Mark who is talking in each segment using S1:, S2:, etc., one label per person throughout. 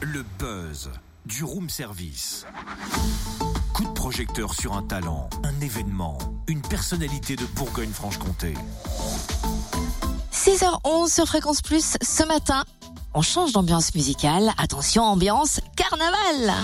S1: Le buzz du room service. Coup de projecteur sur un talent, un événement, une personnalité de Bourgogne-Franche-Comté.
S2: 6h11 sur Fréquence Plus ce matin. On change d'ambiance musicale. Attention, ambiance carnaval.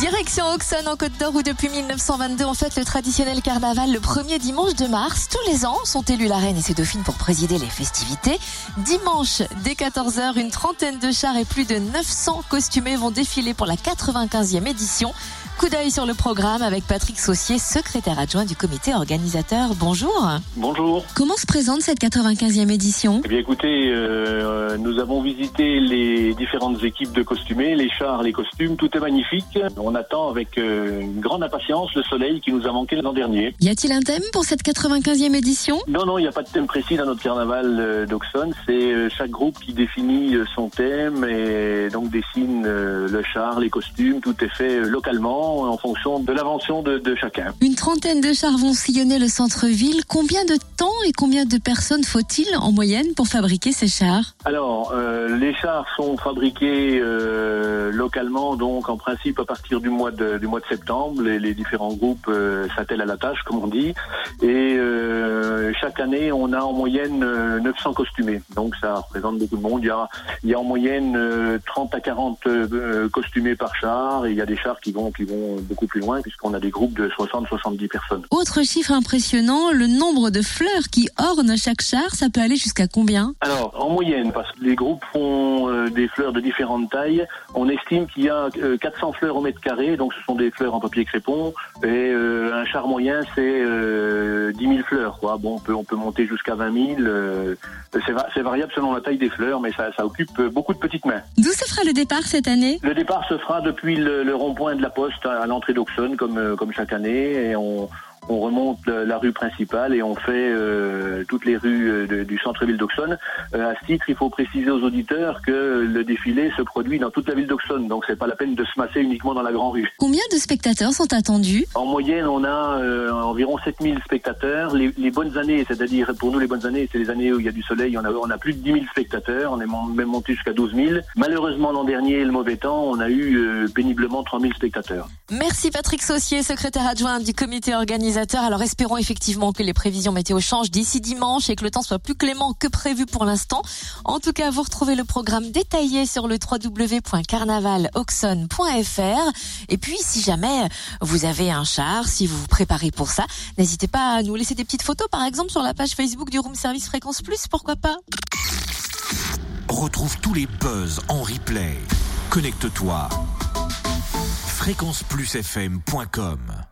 S2: Direction Auxonne en Côte d'Or où depuis 1922 on fête le traditionnel carnaval le premier dimanche de mars. Tous les ans sont élus la reine et ses dauphines pour présider les festivités. Dimanche dès 14h, une trentaine de chars et plus de 900 costumés vont défiler pour la 95e édition. Coup d'œil sur le programme avec Patrick Saucier, secrétaire adjoint du comité organisateur. Bonjour.
S3: Bonjour.
S2: Comment se présente cette 95e édition?
S3: Eh bien écoutez, euh, nous avons visité les différentes équipes de costumés, les chars, les costumes, tout est magnifique. On attend avec euh, une grande impatience le soleil qui nous a manqué l'an dernier.
S2: Y a-t-il un thème pour cette 95e édition?
S3: Non, non, il n'y a pas de thème précis dans notre carnaval euh, d'Auxonne. C'est euh, chaque groupe qui définit son thème et donc dessine le char, les costumes. Tout est fait localement en fonction de l'invention de, de chacun.
S2: Une trentaine de chars vont sillonner le centre-ville. Combien de temps et combien de personnes faut-il en moyenne pour fabriquer ces chars?
S3: Alors, euh, les chars sont fabriqués euh, localement, donc en principe à partir du mois de, du mois de septembre. Les, les différents groupes euh, s'attellent à la tâche, comme on dit. Et chaque année, on a en moyenne euh, 900 costumés. Donc ça représente beaucoup de monde. Il y a, il y a en moyenne euh, 30 à 40 euh, costumés par char. Et il y a des chars qui vont, qui vont beaucoup plus loin, puisqu'on a des groupes de 60-70 personnes.
S2: Autre chiffre impressionnant, le nombre de fleurs qui ornent chaque char, ça peut aller jusqu'à combien?
S3: Alors, en moyenne, parce que les groupes font euh, des fleurs de différentes tailles, on estime qu'il y a euh, 400 fleurs au mètre carré, donc ce sont des fleurs en papier crépon, et euh, un char moyen, c'est euh, 10 000 fleurs. Quoi. Bon, on peut, on peut monter jusqu'à 20 000. euh, c'est, va- c'est variable selon la taille des fleurs, mais ça, ça occupe euh, beaucoup de petites mains.
S2: D'où se fera le départ cette année?
S3: Le départ se fera depuis le, le rond-point de la Poste à, l'entrée d'Auxonne, comme, euh, comme chaque année, et on remonte la, rue principale et on fait euh, toutes les rues euh, de- du centre-ville d'Auxonne. Euh, à ce titre, il faut préciser aux auditeurs que le défilé se produit dans toute la ville d'Auxonne, donc c'est pas la peine de se masser uniquement dans la grande rue.
S2: Combien de spectateurs sont attendus?
S3: En moyenne, on a euh, environ 7000 spectateurs. Les, les bonnes années, c'est-à-dire pour nous les bonnes années, c'est les années où il y a du soleil, on a, on a plus de 10 000 spectateurs, on est même monté jusqu'à 12 000. Malheureusement, l'an dernier, le mauvais temps, on a eu euh, péniblement 3 000 spectateurs.
S2: Merci Patrick Saucier, secrétaire adjoint du comité organisateur. Alors espérons effectivement que les prévisions météo changent d'ici dimanche et que le temps soit plus clément que prévu pour l'instant. En tout cas, vous retrouvez le programme détaillé sur le www.carnavalauxonne.fr. Et puis, si jamais vous avez un char, si vous vous préparez pour ça, n'hésitez pas à nous laisser des petites photos, par exemple sur la page Facebook du Room Service Fréquence Plus, pourquoi pas
S1: Retrouve tous les buzz en replay. Connecte-toi. fréquenceplusfm.com